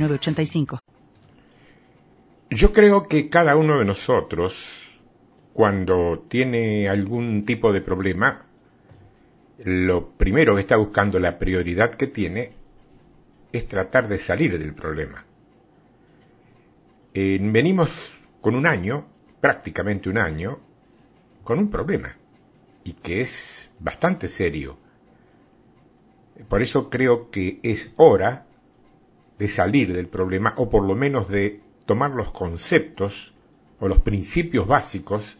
906985. Yo creo que cada uno de nosotros, cuando tiene algún tipo de problema, lo primero que está buscando, la prioridad que tiene, es tratar de salir del problema. Eh, venimos con un año, prácticamente un año, con un problema, y que es bastante serio. Por eso creo que es hora de salir del problema, o por lo menos de tomar los conceptos o los principios básicos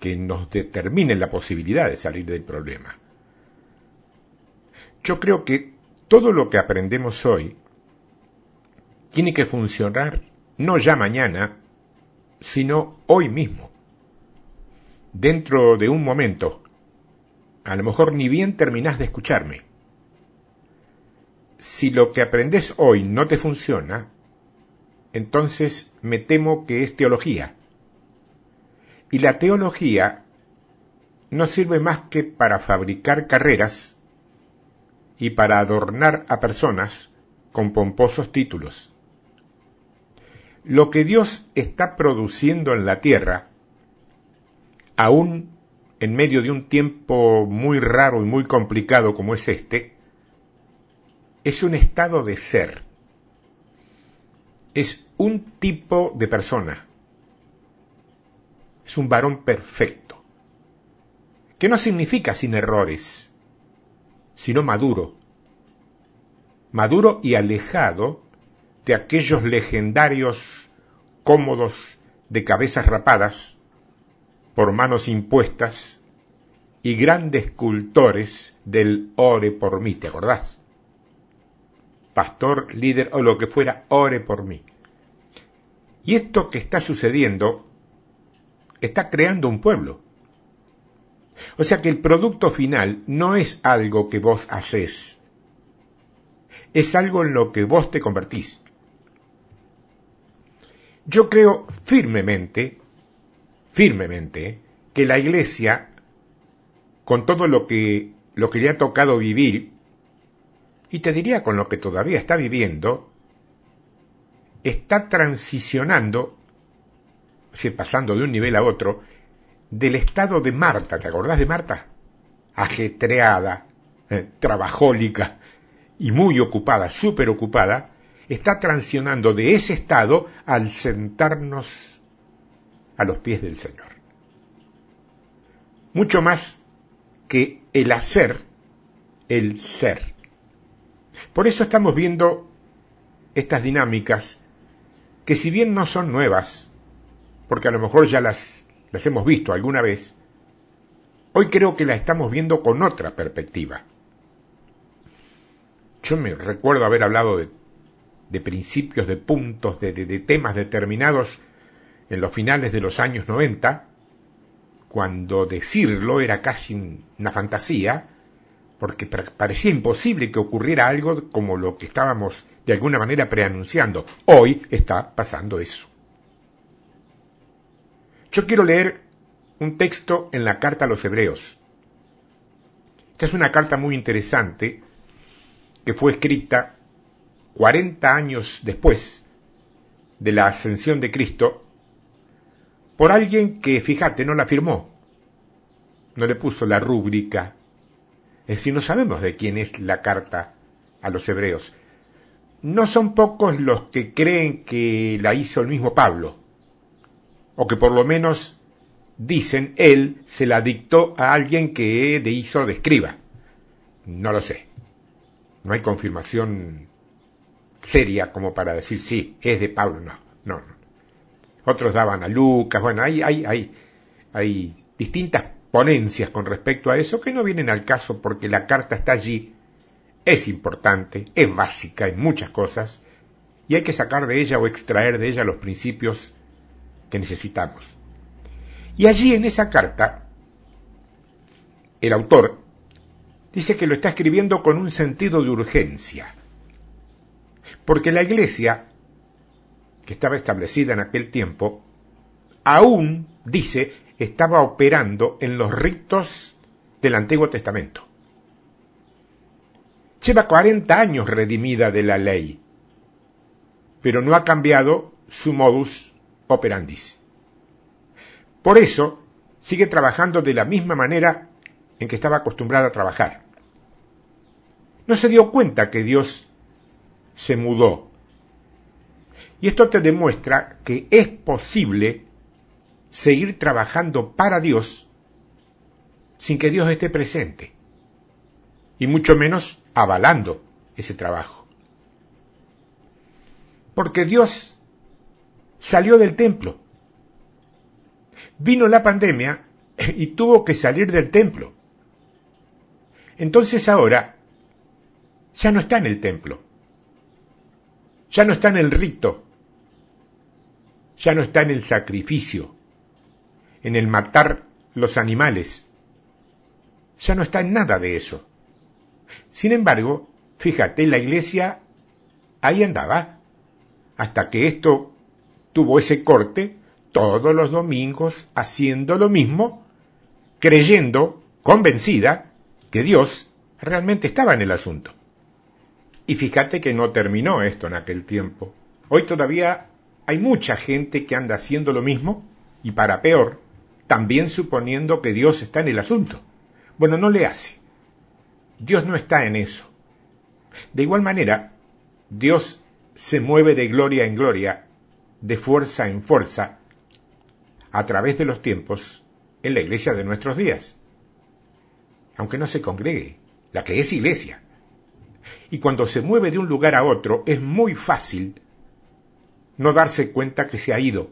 que nos determinen la posibilidad de salir del problema. Yo creo que todo lo que aprendemos hoy tiene que funcionar no ya mañana, sino hoy mismo. Dentro de un momento, a lo mejor ni bien terminás de escucharme. Si lo que aprendes hoy no te funciona, entonces me temo que es teología. Y la teología no sirve más que para fabricar carreras y para adornar a personas con pomposos títulos. Lo que Dios está produciendo en la tierra, aún en medio de un tiempo muy raro y muy complicado como es este, es un estado de ser. Es un tipo de persona. Es un varón perfecto. Que no significa sin errores, sino maduro. Maduro y alejado de aquellos legendarios cómodos de cabezas rapadas por manos impuestas y grandes cultores del ore por mí, ¿te acordás? Pastor, líder o lo que fuera, ore por mí. Y esto que está sucediendo está creando un pueblo. O sea que el producto final no es algo que vos haces, es algo en lo que vos te convertís. Yo creo firmemente, firmemente, que la iglesia, con todo lo que, lo que le ha tocado vivir, y te diría con lo que todavía está viviendo, está transicionando, pasando de un nivel a otro, del estado de Marta, ¿te acordás de Marta? Ajetreada, eh, trabajólica y muy ocupada, súper ocupada, está transicionando de ese estado al sentarnos a los pies del Señor. Mucho más que el hacer, el ser. Por eso estamos viendo estas dinámicas que si bien no son nuevas, porque a lo mejor ya las, las hemos visto alguna vez, hoy creo que las estamos viendo con otra perspectiva. Yo me recuerdo haber hablado de principios, de puntos, de, temas determinados en los finales de los años 90, cuando decirlo era casi una fantasía, porque parecía imposible que ocurriera algo como lo que estábamos de alguna manera preanunciando. Hoy está pasando eso. Yo quiero leer un texto en la carta a los hebreos. Esta es una carta muy interesante que fue escrita 40 años después de la ascensión de Cristo, por alguien que, fíjate, no la firmó, no le puso la rúbrica. Es decir, no sabemos de quién es la carta a los hebreos. No son pocos los que creen que la hizo el mismo Pablo, o que por lo menos dicen él se la dictó a alguien que de hizo de escriba. No lo sé. No hay confirmación seria como para decir, sí, es de Pablo. No, no. Otros daban a Lucas. Bueno, hay, hay, hay, hay distintas ponencias con respecto a eso que no vienen al caso porque la carta está allí, es importante, es básica en muchas cosas y hay que sacar de ella o extraer de ella los principios que necesitamos. Y allí en esa carta, el autor dice que lo está escribiendo con un sentido de urgencia, porque la iglesia, que estaba establecida en aquel tiempo, aún, dice, estaba operando en los ritos del Antiguo Testamento. Lleva 40 años redimida de la ley, pero no ha cambiado su modus operandis. Por eso sigue trabajando de la misma manera en que estaba acostumbrada a trabajar. No se dio cuenta que Dios se mudó. Y esto te demuestra que es posible seguir trabajando para Dios sin que Dios esté presente, y mucho menos avalando ese trabajo. Porque Dios salió del templo. Vino la pandemia y tuvo que salir del templo. Entonces ahora ya no está en el templo. Ya no está en el rito. Ya no está en el sacrificio, en el matar los animales. Ya no está en nada de eso. Sin embargo, fíjate, la iglesia ahí andaba, hasta que esto tuvo ese corte, todos los domingos haciendo lo mismo, creyendo, convencida, que Dios realmente estaba en el asunto. Y fíjate que no terminó esto en aquel tiempo. Hoy todavía hay mucha gente que anda haciendo lo mismo, y para peor, también suponiendo que Dios está en el asunto. Bueno, no le hace. Dios no está en eso. De igual manera, Dios se mueve de gloria en gloria, de fuerza en fuerza, a través de los tiempos en la iglesia de nuestros días. Aunque no se congregue, la que es iglesia. Y cuando se mueve de un lugar a otro es muy fácil no darse cuenta que se ha ido,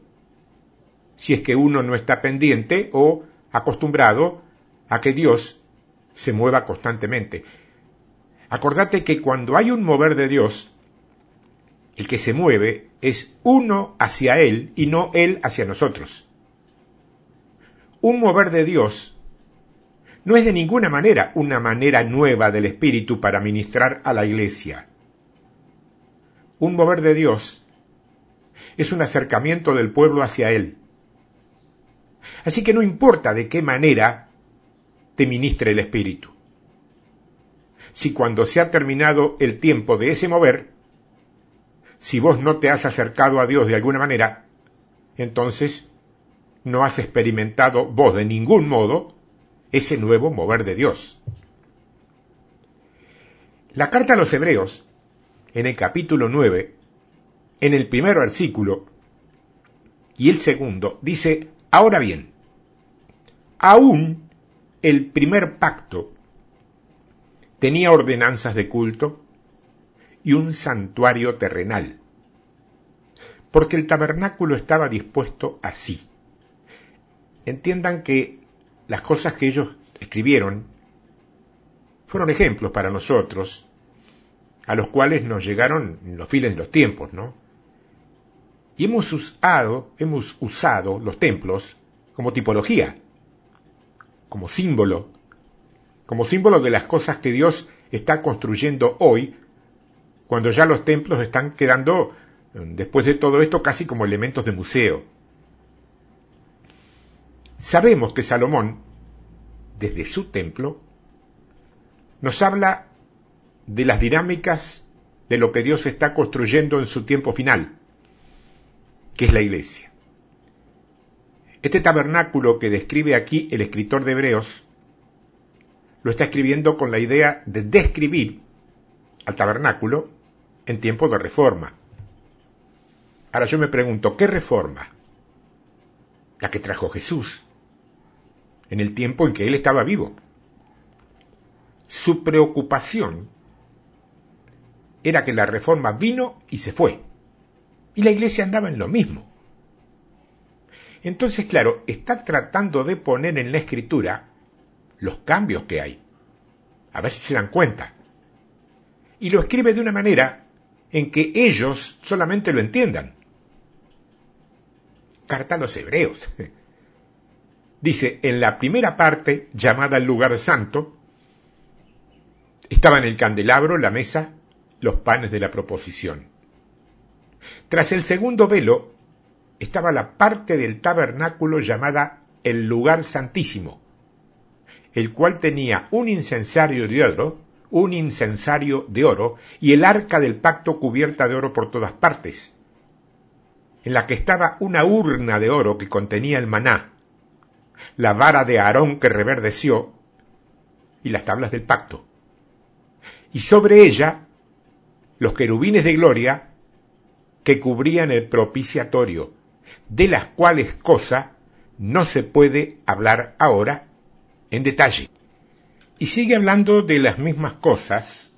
si es que uno no está pendiente o acostumbrado a que Dios se mueva constantemente. Acordate que cuando hay un mover de Dios, el que se mueve es uno hacia Él y no Él hacia nosotros. Un mover de Dios no es de ninguna manera una manera nueva del Espíritu para ministrar a la iglesia. Un mover de Dios es un acercamiento del pueblo hacia Él. Así que no importa de qué manera te ministre el Espíritu. Si cuando se ha terminado el tiempo de ese mover, si vos no te has acercado a Dios de alguna manera, entonces no has experimentado vos de ningún modo ese nuevo mover de Dios. La carta a los Hebreos, en el capítulo 9, en el primer versículo y el segundo, dice, ahora bien, aún el primer pacto tenía ordenanzas de culto y un santuario terrenal, porque el tabernáculo estaba dispuesto así. Entiendan que las cosas que ellos escribieron fueron ejemplos para nosotros, a los cuales nos llegaron los files de los tiempos, ¿no? Y hemos usado, hemos usado los templos como tipología como símbolo, como símbolo de las cosas que Dios está construyendo hoy, cuando ya los templos están quedando, después de todo esto, casi como elementos de museo. Sabemos que Salomón, desde su templo, nos habla de las dinámicas de lo que Dios está construyendo en su tiempo final, que es la iglesia. Este tabernáculo que describe aquí el escritor de Hebreos lo está escribiendo con la idea de describir al tabernáculo en tiempo de reforma. Ahora yo me pregunto, ¿qué reforma? La que trajo Jesús en el tiempo en que él estaba vivo. Su preocupación era que la reforma vino y se fue. Y la iglesia andaba en lo mismo. Entonces, claro, está tratando de poner en la escritura los cambios que hay. A ver si se dan cuenta. Y lo escribe de una manera en que ellos solamente lo entiendan. Carta a los hebreos. Dice, en la primera parte, llamada el lugar santo, estaban el candelabro, la mesa, los panes de la proposición. Tras el segundo velo estaba la parte del tabernáculo llamada el lugar santísimo, el cual tenía un incensario de oro, un incensario de oro y el arca del pacto cubierta de oro por todas partes, en la que estaba una urna de oro que contenía el maná, la vara de Aarón que reverdeció y las tablas del pacto. Y sobre ella los querubines de gloria que cubrían el propiciatorio, de las cuales cosa no se puede hablar ahora en detalle. Y sigue hablando de las mismas cosas,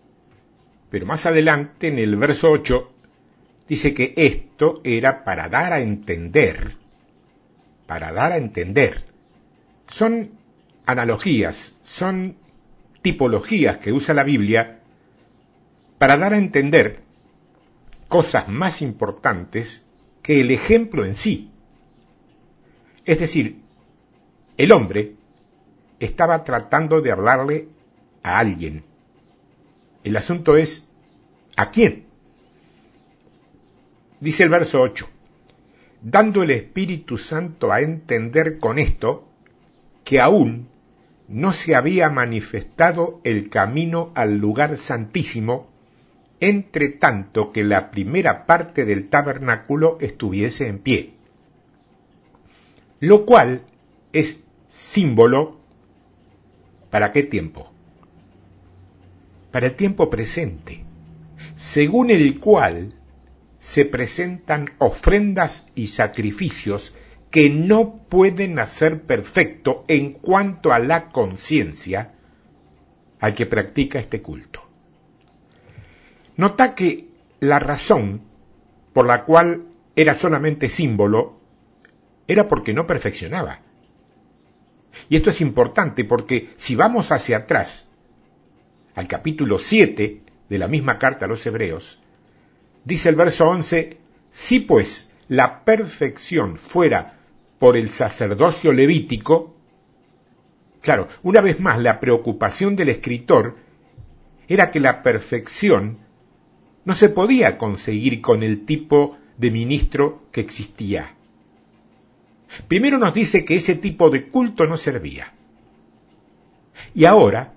pero más adelante en el verso 8 dice que esto era para dar a entender, para dar a entender. Son analogías, son tipologías que usa la Biblia para dar a entender cosas más importantes que el ejemplo en sí. Es decir, el hombre estaba tratando de hablarle a alguien. El asunto es, ¿a quién? Dice el verso 8, dando el Espíritu Santo a entender con esto que aún no se había manifestado el camino al lugar santísimo, entre tanto que la primera parte del tabernáculo estuviese en pie, lo cual es símbolo para qué tiempo? Para el tiempo presente, según el cual se presentan ofrendas y sacrificios que no pueden hacer perfecto en cuanto a la conciencia al que practica este culto. Nota que la razón por la cual era solamente símbolo era porque no perfeccionaba. Y esto es importante porque si vamos hacia atrás, al capítulo 7 de la misma carta a los Hebreos, dice el verso 11, si pues la perfección fuera por el sacerdocio levítico, claro, una vez más la preocupación del escritor era que la perfección no se podía conseguir con el tipo de ministro que existía. Primero nos dice que ese tipo de culto no servía. Y ahora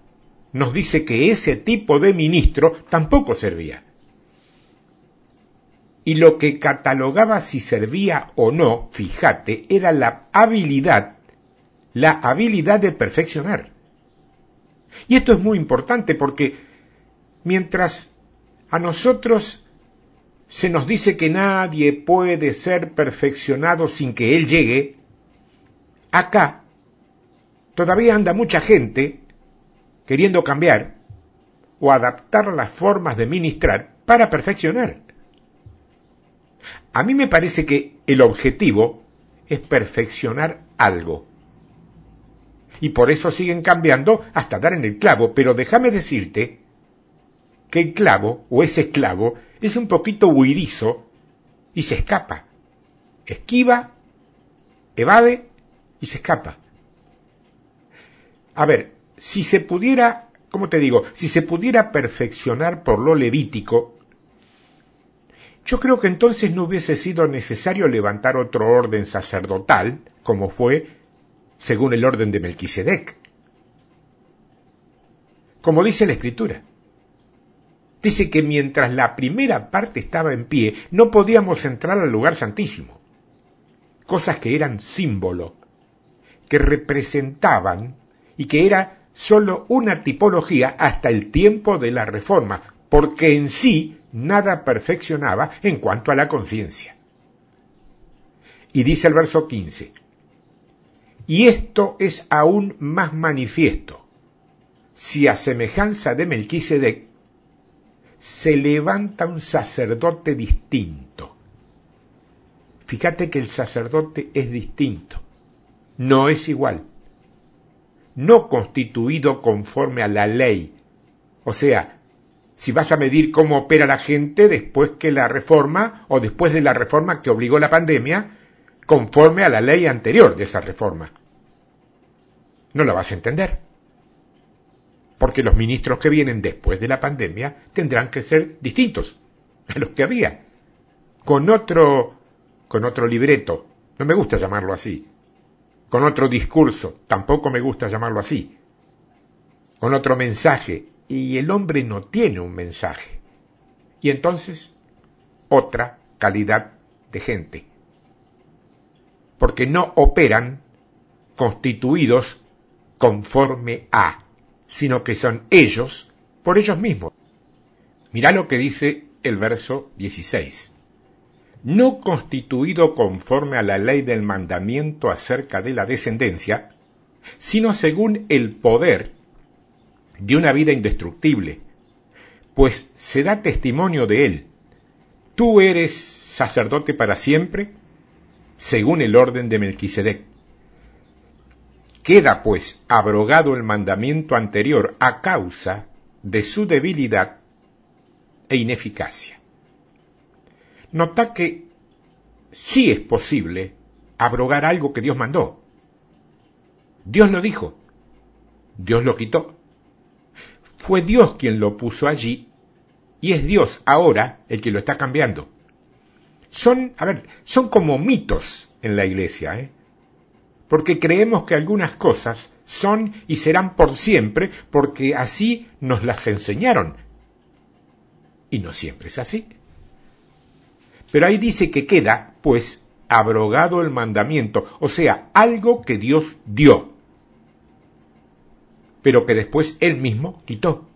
nos dice que ese tipo de ministro tampoco servía. Y lo que catalogaba si servía o no, fíjate, era la habilidad, la habilidad de perfeccionar. Y esto es muy importante porque mientras a nosotros se nos dice que nadie puede ser perfeccionado sin que Él llegue, acá todavía anda mucha gente queriendo cambiar o adaptar las formas de ministrar para perfeccionar. A mí me parece que el objetivo es perfeccionar algo. Y por eso siguen cambiando hasta dar en el clavo, pero déjame decirte que el clavo o ese clavo es un poquito huidizo y se escapa. Esquiva, evade y se escapa. A ver, si se pudiera, ¿cómo te digo? Si se pudiera perfeccionar por lo levítico, yo creo que entonces no hubiese sido necesario levantar otro orden sacerdotal, como fue según el orden de Melquisedec. Como dice la Escritura. Dice que mientras la primera parte estaba en pie, no podíamos entrar al lugar santísimo. Cosas que eran símbolo, que representaban y que era sólo una tipología hasta el tiempo de la reforma, porque en sí nada perfeccionaba en cuanto a la conciencia. Y dice el verso 15, y esto es aún más manifiesto, si a semejanza de Melquisedec se levanta un sacerdote distinto. Fíjate que el sacerdote es distinto, no es igual, no constituido conforme a la ley, o sea, si vas a medir cómo opera la gente después que la reforma o después de la reforma que obligó la pandemia, conforme a la ley anterior de esa reforma. No la vas a entender. Porque los ministros que vienen después de la pandemia tendrán que ser distintos a los que había. Con otro, con otro libreto. No me gusta llamarlo así. Con otro discurso. Tampoco me gusta llamarlo así. Con otro mensaje. Y el hombre no tiene un mensaje. Y entonces, otra calidad de gente porque no operan constituidos conforme a, sino que son ellos por ellos mismos. Mirá lo que dice el verso 16. No constituido conforme a la ley del mandamiento acerca de la descendencia, sino según el poder de una vida indestructible, pues se da testimonio de él. Tú eres sacerdote para siempre, según el orden de Melquisedec. Queda pues abrogado el mandamiento anterior a causa de su debilidad e ineficacia. Nota que sí es posible abrogar algo que Dios mandó. Dios lo dijo, Dios lo quitó. Fue Dios quien lo puso allí y es Dios ahora el que lo está cambiando son, a ver, son como mitos en la iglesia, ¿eh? Porque creemos que algunas cosas son y serán por siempre porque así nos las enseñaron. Y no siempre es así. Pero ahí dice que queda, pues, abrogado el mandamiento, o sea, algo que Dios dio, pero que después Él mismo quitó.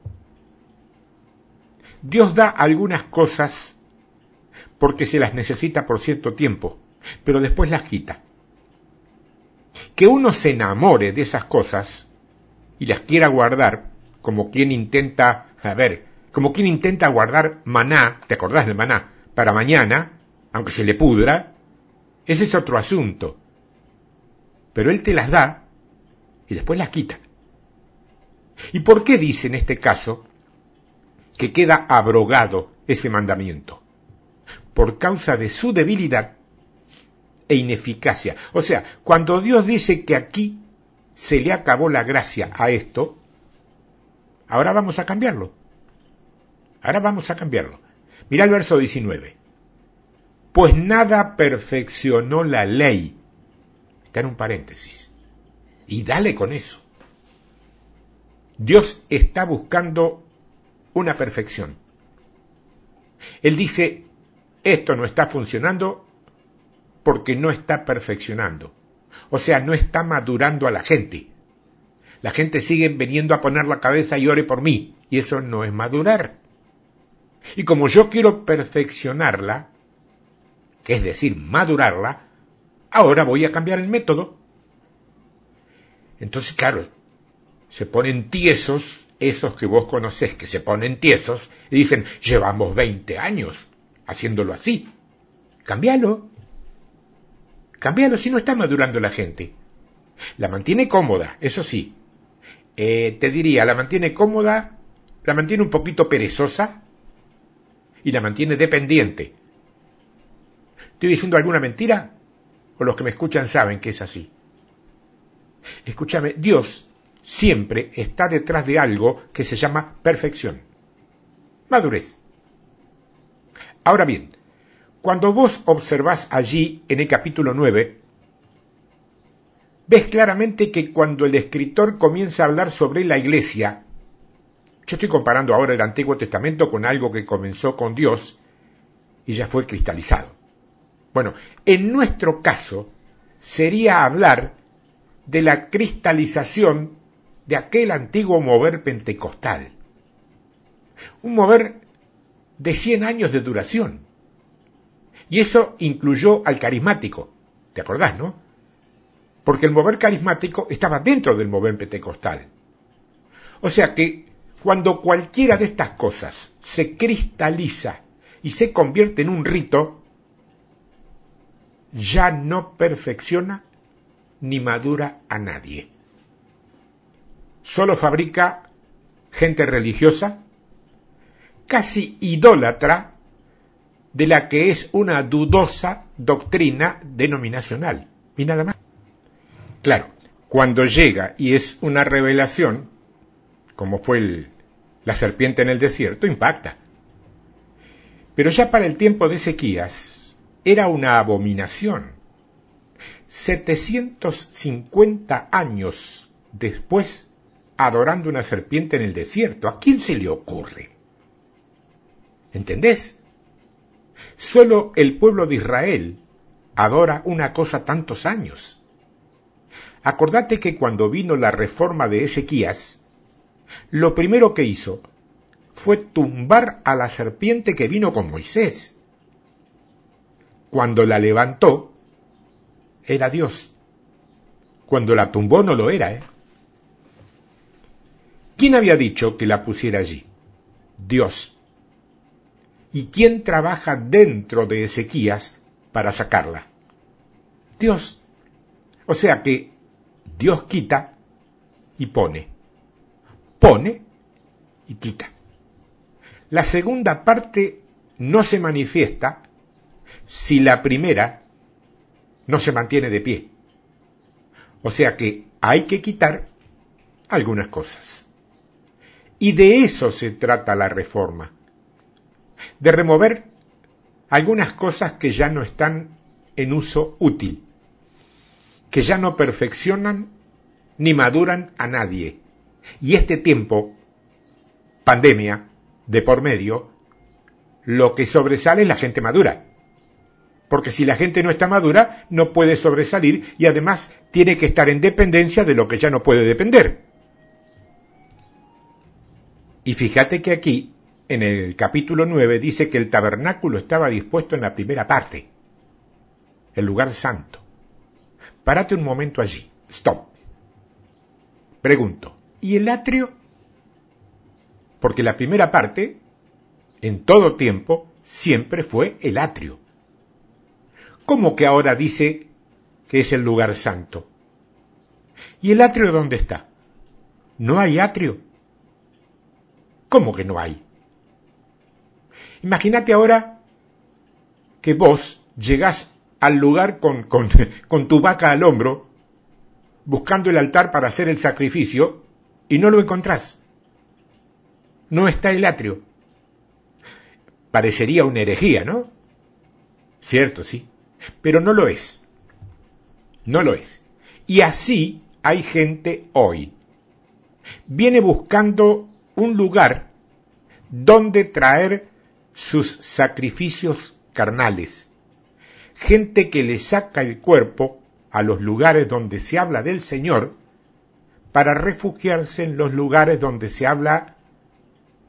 Dios da algunas cosas porque se las necesita por cierto tiempo, pero después las quita. Que uno se enamore de esas cosas y las quiera guardar, como quien intenta, a ver, como quien intenta guardar maná, ¿te acordás del maná? Para mañana, aunque se le pudra, ese es otro asunto. Pero él te las da y después las quita. ¿Y por qué dice en este caso que queda abrogado ese mandamiento? por causa de su debilidad e ineficacia. O sea, cuando Dios dice que aquí se le acabó la gracia a esto, ahora vamos a cambiarlo. Ahora vamos a cambiarlo. Mira el verso 19. Pues nada perfeccionó la ley. Está en un paréntesis. Y dale con eso. Dios está buscando una perfección. Él dice, esto no está funcionando porque no está perfeccionando. O sea, no está madurando a la gente. La gente sigue viniendo a poner la cabeza y ore por mí. Y eso no es madurar. Y como yo quiero perfeccionarla, que es decir, madurarla, ahora voy a cambiar el método. Entonces, claro, se ponen tiesos esos que vos conocés, que se ponen tiesos, y dicen, llevamos 20 años haciéndolo así. Cámbialo. Cámbialo si no está madurando la gente. La mantiene cómoda, eso sí. Eh, te diría, la mantiene cómoda, la mantiene un poquito perezosa y la mantiene dependiente. ¿Estoy diciendo alguna mentira? ¿O los que me escuchan saben que es así? Escúchame, Dios siempre está detrás de algo que se llama perfección. Madurez. Ahora bien, cuando vos observás allí en el capítulo 9, ves claramente que cuando el escritor comienza a hablar sobre la iglesia, yo estoy comparando ahora el Antiguo Testamento con algo que comenzó con Dios y ya fue cristalizado. Bueno, en nuestro caso sería hablar de la cristalización de aquel antiguo mover pentecostal. Un mover de 100 años de duración. Y eso incluyó al carismático. ¿Te acordás, no? Porque el mover carismático estaba dentro del mover pentecostal. O sea que cuando cualquiera de estas cosas se cristaliza y se convierte en un rito, ya no perfecciona ni madura a nadie. Solo fabrica gente religiosa casi idólatra de la que es una dudosa doctrina denominacional. Y nada más. Claro, cuando llega y es una revelación, como fue la serpiente en el desierto, impacta. Pero ya para el tiempo de Ezequías era una abominación. 750 años después, adorando una serpiente en el desierto, ¿a quién se le ocurre? ¿Entendés? Solo el pueblo de Israel adora una cosa tantos años. Acordate que cuando vino la reforma de Ezequías, lo primero que hizo fue tumbar a la serpiente que vino con Moisés. Cuando la levantó, era Dios. Cuando la tumbó no lo era, ¿eh? ¿Quién había dicho que la pusiera allí? Dios. ¿Y quién trabaja dentro de Ezequías para sacarla? Dios. O sea que Dios quita y pone. Pone y quita. La segunda parte no se manifiesta si la primera no se mantiene de pie. O sea que hay que quitar algunas cosas. Y de eso se trata la reforma de remover algunas cosas que ya no están en uso útil, que ya no perfeccionan ni maduran a nadie. Y este tiempo, pandemia, de por medio, lo que sobresale es la gente madura. Porque si la gente no está madura, no puede sobresalir y además tiene que estar en dependencia de lo que ya no puede depender. Y fíjate que aquí en el capítulo 9 dice que el tabernáculo estaba dispuesto en la primera parte, el lugar santo. Párate un momento allí. Stop. Pregunto, ¿y el atrio? Porque la primera parte, en todo tiempo, siempre fue el atrio. ¿Cómo que ahora dice que es el lugar santo? ¿Y el atrio dónde está? No hay atrio. ¿Cómo que no hay? Imagínate ahora que vos llegás al lugar con, tu vaca al hombro, buscando el altar para hacer el sacrificio, y no lo encontrás. No está el atrio. Parecería una herejía, ¿no? Cierto, sí. Pero no lo es. No lo es. Y así hay gente hoy. Viene buscando un lugar donde traer sus sacrificios carnales. Gente que le saca el cuerpo a los lugares donde se habla del Señor para refugiarse en los lugares donde se habla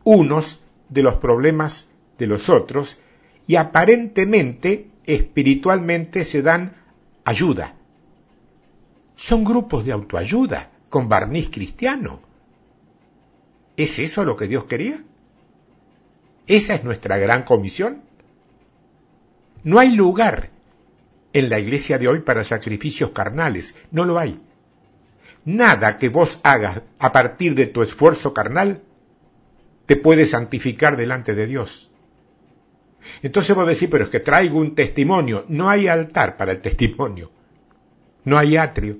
unos de los problemas de los otros y aparentemente espiritualmente se dan ayuda. Son grupos de autoayuda con barniz cristiano. ¿Es eso lo que Dios quería? Esa es nuestra gran comisión. No hay lugar en la iglesia de hoy para sacrificios carnales, no lo hay. Nada que vos hagas a partir de tu esfuerzo carnal te puede santificar delante de Dios. Entonces vos decís, pero es que traigo un testimonio. No hay altar para el testimonio. No hay atrio.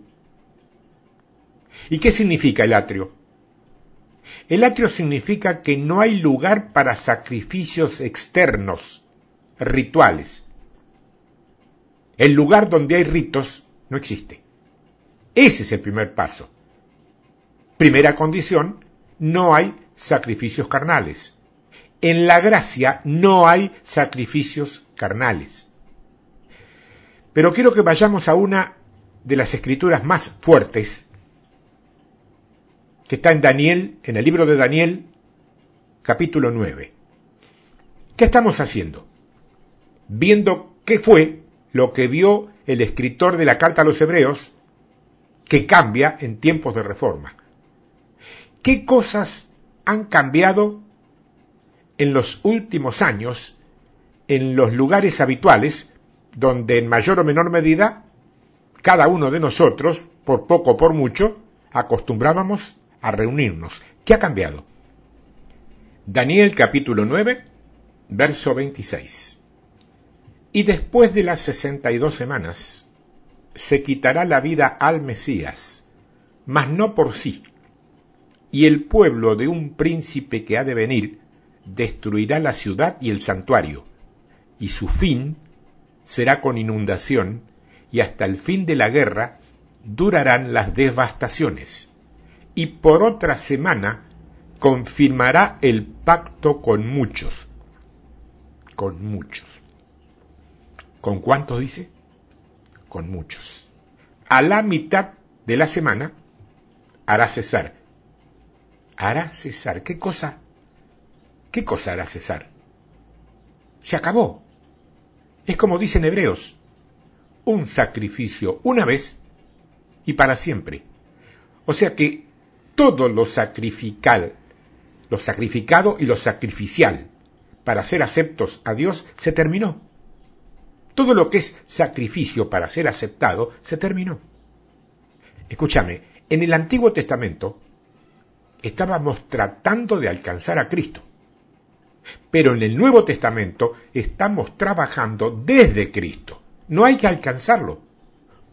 ¿Y qué significa el atrio? El atrio significa que no hay lugar para sacrificios externos, rituales. El lugar donde hay ritos no existe. Ese es el primer paso. Primera condición, no hay sacrificios carnales. En la gracia no hay sacrificios carnales. Pero quiero que vayamos a una de las escrituras más fuertes que está en Daniel, en el libro de Daniel, capítulo 9. ¿Qué estamos haciendo? Viendo qué fue lo que vio el escritor de la carta a los hebreos que cambia en tiempos de reforma. ¿Qué cosas han cambiado en los últimos años en los lugares habituales donde en mayor o menor medida cada uno de nosotros, por poco o por mucho, acostumbrábamos a reunirnos. ¿Qué ha cambiado? Daniel capítulo 9, verso 26. Y después de las sesenta y dos semanas, se quitará la vida al Mesías, mas no por sí. Y el pueblo de un príncipe que ha de venir destruirá la ciudad y el santuario, y su fin será con inundación, y hasta el fin de la guerra durarán las devastaciones. Y por otra semana confirmará el pacto con muchos. Con muchos. ¿Con cuántos dice? Con muchos. A la mitad de la semana hará cesar. Hará cesar. ¿Qué cosa? ¿Qué cosa hará cesar? Se acabó. Es como dicen hebreos, un sacrificio una vez y para siempre. O sea que todo lo sacrifical, lo sacrificado y lo sacrificial para ser aceptos a Dios se terminó. Todo lo que es sacrificio para ser aceptado se terminó. Escúchame, en el Antiguo Testamento estábamos tratando de alcanzar a Cristo. Pero en el Nuevo Testamento estamos trabajando desde Cristo. No hay que alcanzarlo.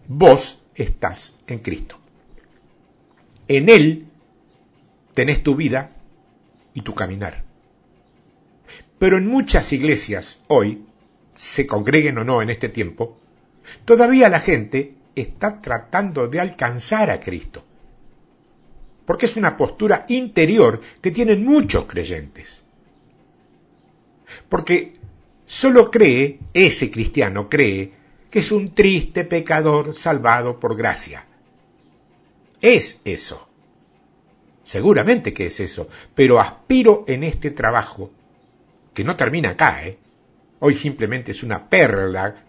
Vos estás en Cristo. En Él tenés tu vida y tu caminar. Pero en muchas iglesias hoy, se congreguen o no en este tiempo, todavía la gente está tratando de alcanzar a Cristo. Porque es una postura interior que tienen muchos creyentes. Porque solo cree, ese cristiano cree, que es un triste pecador salvado por gracia. Es eso. Seguramente que es eso, pero aspiro en este trabajo, que no termina acá, ¿eh? Hoy simplemente es una perla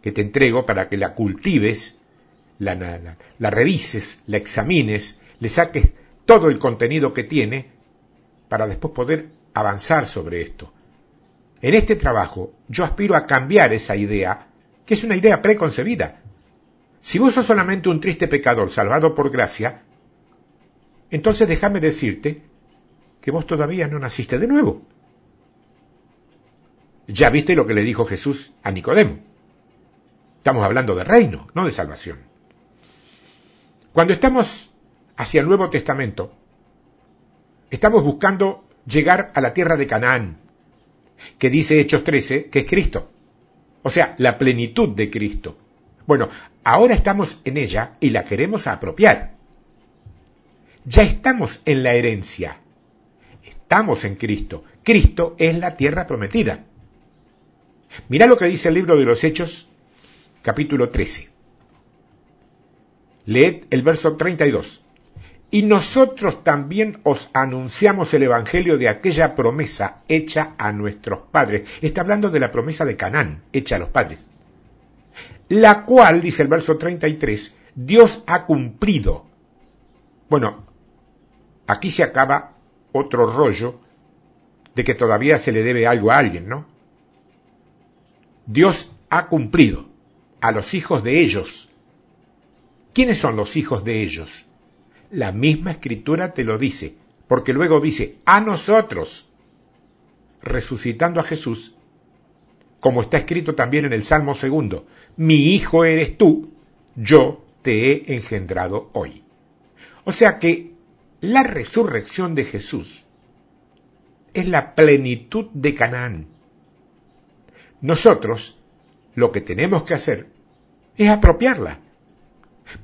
que te entrego para que la cultives, la, la, la revises, la examines, le saques todo el contenido que tiene para después poder avanzar sobre esto. En este trabajo yo aspiro a cambiar esa idea, que es una idea preconcebida. Si vos sos solamente un triste pecador salvado por gracia, entonces déjame decirte que vos todavía no naciste de nuevo. Ya viste lo que le dijo Jesús a Nicodemo. Estamos hablando de reino, no de salvación. Cuando estamos hacia el Nuevo Testamento, estamos buscando llegar a la tierra de Canaán, que dice Hechos 13 que es Cristo. O sea, la plenitud de Cristo. Bueno, ahora estamos en ella y la queremos apropiar. Ya estamos en la herencia. Estamos en Cristo. Cristo es la tierra prometida. Mira lo que dice el libro de los Hechos, capítulo 13. Leed el verso 32 y nosotros también os anunciamos el Evangelio de aquella promesa hecha a nuestros padres. Está hablando de la promesa de Canaán, hecha a los padres. La cual, dice el verso 33, Dios ha cumplido. Bueno, aquí se acaba otro rollo de que todavía se le debe algo a alguien, ¿no? Dios ha cumplido a los hijos de ellos. ¿Quiénes son los hijos de ellos? La misma escritura te lo dice, porque luego dice, a nosotros, resucitando a Jesús, como está escrito también en el Salmo segundo, mi hijo eres tú, yo te he engendrado hoy. O sea que la resurrección de Jesús es la plenitud de Canaán. Nosotros lo que tenemos que hacer es apropiarla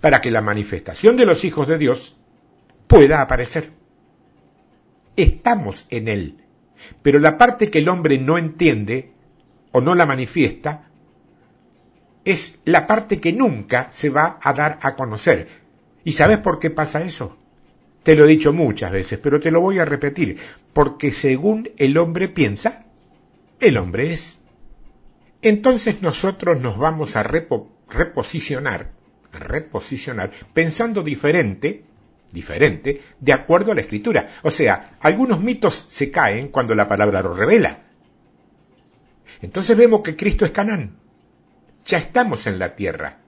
para que la manifestación de los hijos de Dios pueda aparecer. Estamos en Él, pero la parte que el hombre no entiende o no la manifiesta es la parte que nunca se va a dar a conocer. ¿Y sabes por qué pasa eso? Te lo he dicho muchas veces, pero te lo voy a repetir, porque según el hombre piensa, el hombre es. Entonces nosotros nos vamos a reposicionar, reposicionar, pensando diferente diferente de acuerdo a la escritura. O sea, algunos mitos se caen cuando la palabra lo revela. Entonces vemos que Cristo es Canaán. Ya estamos en la tierra.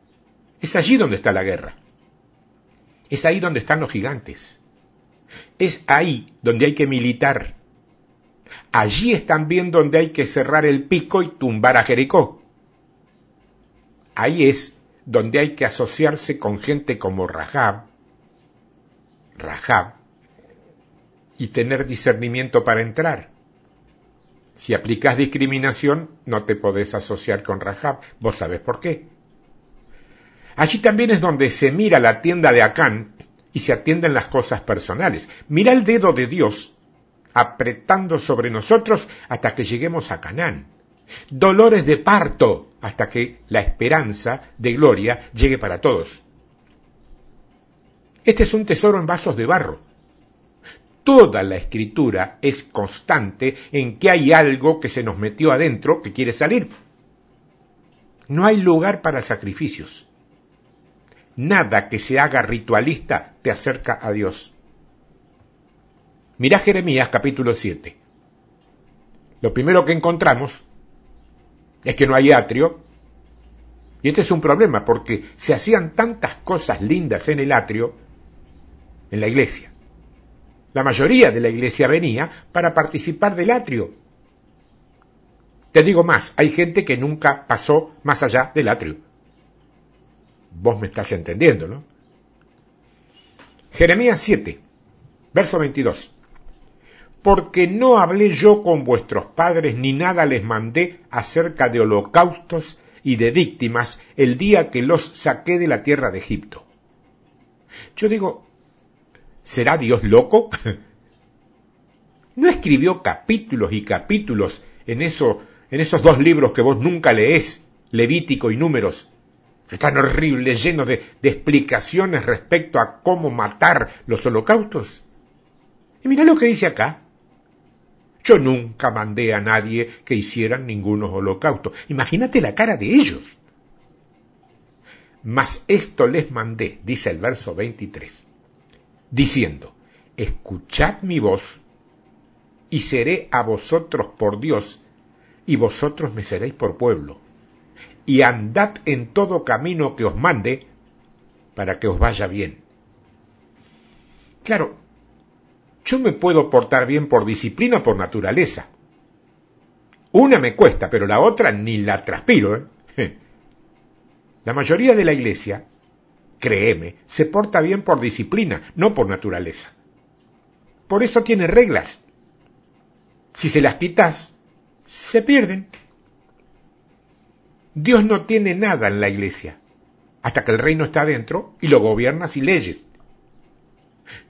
Es allí donde está la guerra. Es ahí donde están los gigantes. Es ahí donde hay que militar. allí es también donde hay que cerrar el pico y tumbar a Jericó. Ahí es donde hay que asociarse con gente como Rahab, Rahab, y tener discernimiento para entrar. Si aplicas discriminación, no te podés asociar con Rahab. Vos sabés por qué. Allí también es donde se mira la tienda de Acán y se atienden las cosas personales. Mira el dedo de Dios apretando sobre nosotros hasta que lleguemos a Canaán. Dolores de parto hasta que la esperanza de gloria llegue para todos. Este es un tesoro en vasos de barro. Toda la escritura es constante en que hay algo que se nos metió adentro que quiere salir. No hay lugar para sacrificios. Nada que se haga ritualista te acerca a Dios. Mirá Jeremías capítulo 7. Lo primero que encontramos es que no hay atrio. Y este es un problema porque se hacían tantas cosas lindas en el atrio, en la iglesia. La mayoría de la iglesia venía para participar del atrio. Te digo más, hay gente que nunca pasó más allá del atrio. Vos me estás entendiendo, ¿no? Jeremías 7, verso 22 porque no hablé yo con vuestros padres ni nada les mandé acerca de holocaustos y de víctimas el día que los saqué de la tierra de Egipto. Yo digo, ¿será Dios loco? ¿No escribió capítulos y capítulos en, eso, en esos dos libros que vos nunca leés, Levítico y Números, tan horribles, llenos de, de explicaciones respecto a cómo matar los holocaustos? Y mira lo que dice acá. Yo nunca mandé a nadie que hicieran ningunos holocaustos. Imagínate la cara de ellos. Mas esto les mandé, dice el verso 23, diciendo, escuchad mi voz y seré a vosotros por Dios y vosotros me seréis por pueblo. Y andad en todo camino que os mande para que os vaya bien. Claro, yo me puedo portar bien por disciplina por naturaleza. Una me cuesta, pero la otra ni la transpiro. ¿eh? La mayoría de la iglesia, créeme, se porta bien por disciplina, no por naturaleza. Por eso tiene reglas. Si se las quitas, se pierden. Dios no tiene nada en la iglesia, hasta que el reino está adentro y lo gobiernas y leyes.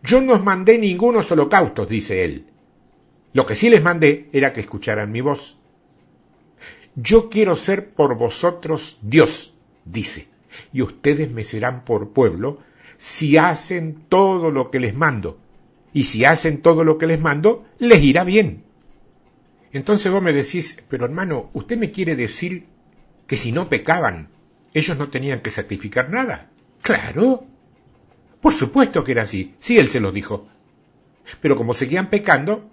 Yo no os mandé ningunos holocaustos, dice él. Lo que sí les mandé era que escucharan mi voz. Yo quiero ser por vosotros Dios, dice, y ustedes me serán por pueblo si hacen todo lo que les mando. Y si hacen todo lo que les mando, les irá bien. Entonces vos me decís, pero hermano, ¿usted me quiere decir que si no pecaban, ellos no tenían que sacrificar nada? Claro, por supuesto que era así, sí él se lo dijo. Pero como seguían pecando,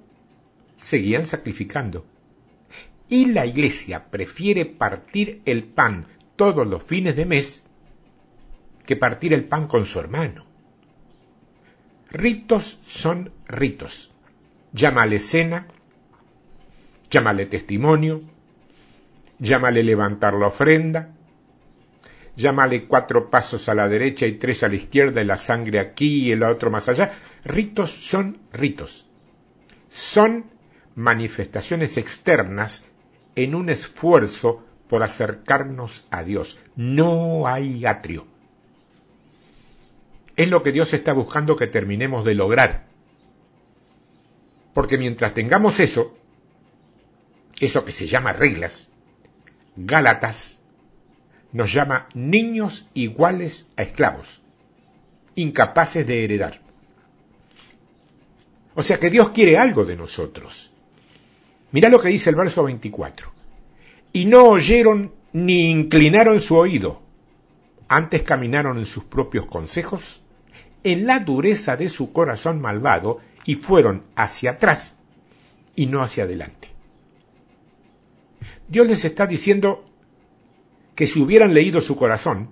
seguían sacrificando. Y la iglesia prefiere partir el pan todos los fines de mes que partir el pan con su hermano. Ritos son ritos. Llámale cena, llámale testimonio, llámale levantar la ofrenda, llámale cuatro pasos a la derecha y tres a la izquierda y la sangre aquí y el otro más allá. Ritos son ritos. Son manifestaciones externas en un esfuerzo por acercarnos a Dios. No hay atrio. Es lo que Dios está buscando que terminemos de lograr. Porque mientras tengamos eso, eso que se llama reglas, Gálatas nos llama niños iguales a esclavos, incapaces de heredar. O sea que Dios quiere algo de nosotros. Mira lo que dice el verso 24. Y no oyeron ni inclinaron su oído, antes caminaron en sus propios consejos, en la dureza de su corazón malvado, y fueron hacia atrás y no hacia adelante. Dios les está diciendo, que si hubieran leído su corazón,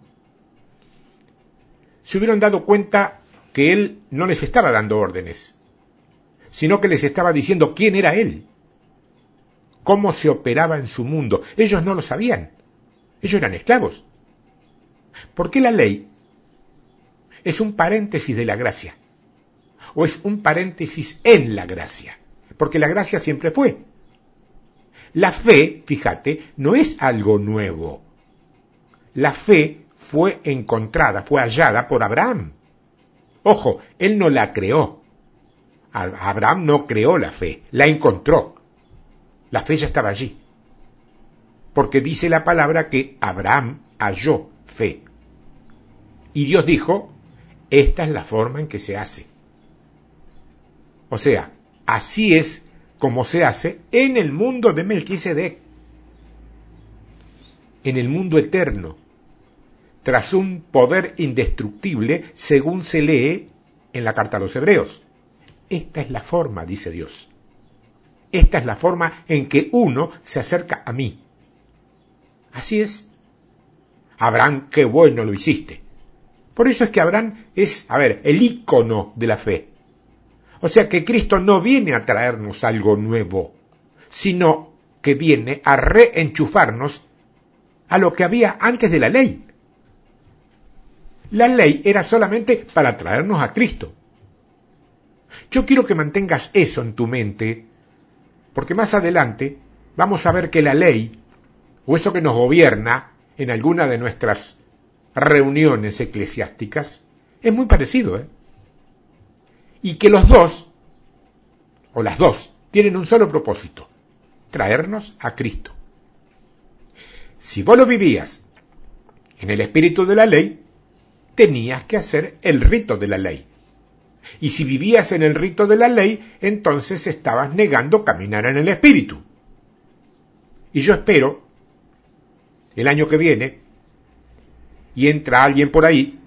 se hubieran dado cuenta que él no les estaba dando órdenes, sino que les estaba diciendo quién era él. cómo se operaba en su mundo. Ellos no lo sabían. Ellos eran esclavos. Porque la ley es un paréntesis de la gracia. O es un paréntesis en la gracia. Porque la gracia siempre fue. La fe, fíjate, no es algo nuevo. La fe fue encontrada, fue hallada por Abraham. Ojo, él no la creó. Abraham no creó la fe, la encontró. La fe ya estaba allí. Porque dice la palabra que Abraham halló fe. Y Dios dijo, esta es la forma en que se hace. O sea, así es como se hace en el mundo de Melquisedec, en el mundo eterno, tras un poder indestructible, según se lee en la carta a los hebreos. Esta es la forma, dice Dios. Esta es la forma en que uno se acerca a mí. Así es. Abraham, qué bueno lo hiciste. Por eso es que Abraham es, a ver, el ícono de la fe. O sea que Cristo no viene a traernos algo nuevo, sino que viene a reenchufarnos a lo que había antes de la ley. La ley era solamente para traernos a Cristo. Yo quiero que mantengas eso en tu mente, porque más adelante vamos a ver que la ley, o eso que nos gobierna en alguna de nuestras reuniones eclesiásticas, es muy parecido, ¿eh? Y que los dos, o las dos, tienen un solo propósito, traernos a Cristo. Si vos lo vivías en el espíritu de la ley, tenías que hacer el rito de la ley. Y si vivías en el rito de la ley, entonces estabas negando caminar en el espíritu. Y yo espero, el año que viene, y entra alguien por ahí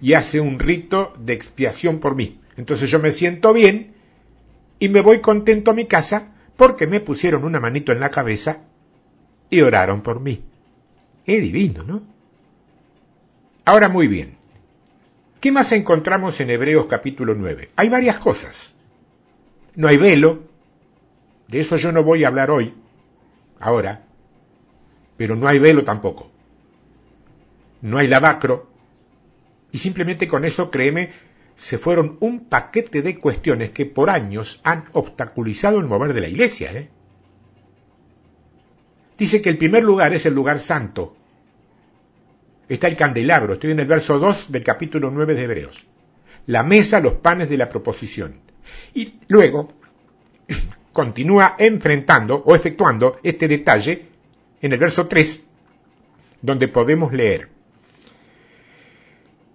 y hace un rito de expiación por mí. Entonces yo me siento bien y me voy contento a mi casa porque me pusieron una manito en la cabeza y oraron por mí. Es divino, ¿no? Ahora muy bien. ¿Qué más encontramos en Hebreos capítulo 9? Hay varias cosas. No hay velo, de eso yo no voy a hablar hoy, ahora, pero no hay velo tampoco no hay lavacro, y simplemente con eso, créeme, se fueron un paquete de cuestiones que por años han obstaculizado el mover de la iglesia. ¿eh? Dice que el primer lugar es el lugar santo. Está el candelabro, estoy en el verso 2 del capítulo 9 de Hebreos. La mesa, los panes de la proposición. Y luego continúa enfrentando o efectuando este detalle en el verso 3, donde podemos leer.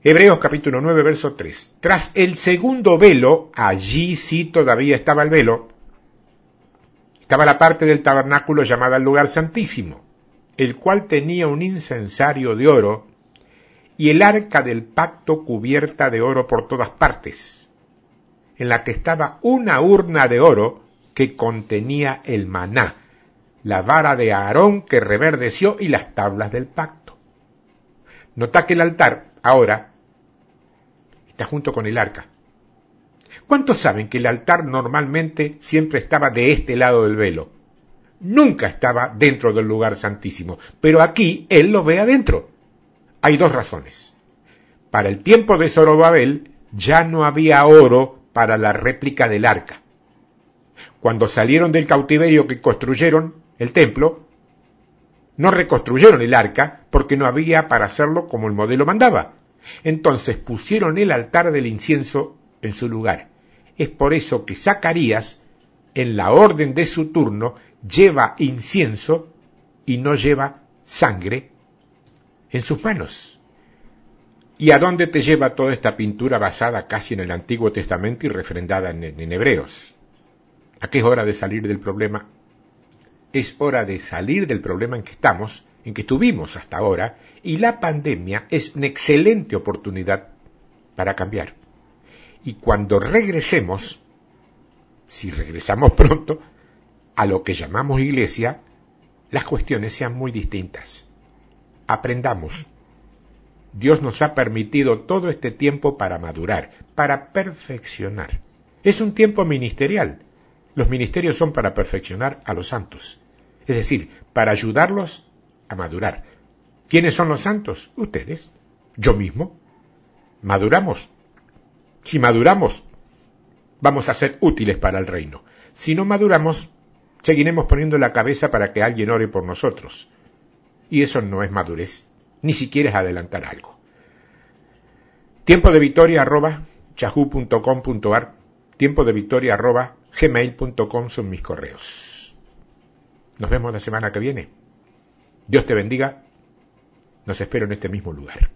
Hebreos capítulo 9, verso 3. Tras el segundo velo, allí sí todavía estaba el velo, estaba la parte del tabernáculo llamada el lugar santísimo, el cual tenía un incensario de oro y el arca del pacto cubierta de oro por todas partes, en la que estaba una urna de oro que contenía el maná, la vara de Aarón que reverdeció y las tablas del pacto. Nota que el altar ahora está junto con el arca. ¿Cuántos saben que el altar normalmente siempre estaba de este lado del velo? Nunca estaba dentro del lugar santísimo, pero aquí él lo ve adentro. Hay dos razones. Para el tiempo de Zorobabel ya no había oro para la réplica del arca. Cuando salieron del cautiverio que construyeron el templo, no reconstruyeron el arca porque no había para hacerlo como el modelo mandaba. Entonces pusieron el altar del incienso en su lugar. Es por eso que Zacarías, en la orden de su turno, lleva incienso y no lleva sangre en sus manos. ¿Y a dónde te lleva toda esta pintura basada casi en el Antiguo Testamento y refrendada en, Hebreos? ¿A qué es hora de salir del problema? Es hora de salir del problema en que estamos, en que estuvimos hasta ahora, y la pandemia es una excelente oportunidad para cambiar. Y cuando regresemos, si regresamos pronto, a lo que llamamos iglesia, las cuestiones sean muy distintas. Aprendamos. Dios nos ha permitido todo este tiempo para madurar, para perfeccionar. Es un tiempo ministerial. Los ministerios son para perfeccionar a los santos, es decir, para ayudarlos a madurar. ¿Quiénes son los santos? Ustedes, yo mismo. ¿Maduramos? Si maduramos, vamos a ser útiles para el reino. Si no maduramos, seguiremos poniendo la cabeza para que alguien ore por nosotros. Y eso no es madurez, ni siquiera es adelantar algo. Tiempo de victoria arroba chahu.com.ar, tiempo de victoria arroba gmail.com son mis correos. Nos vemos la semana que viene. Dios te bendiga. Nos espero en este mismo lugar.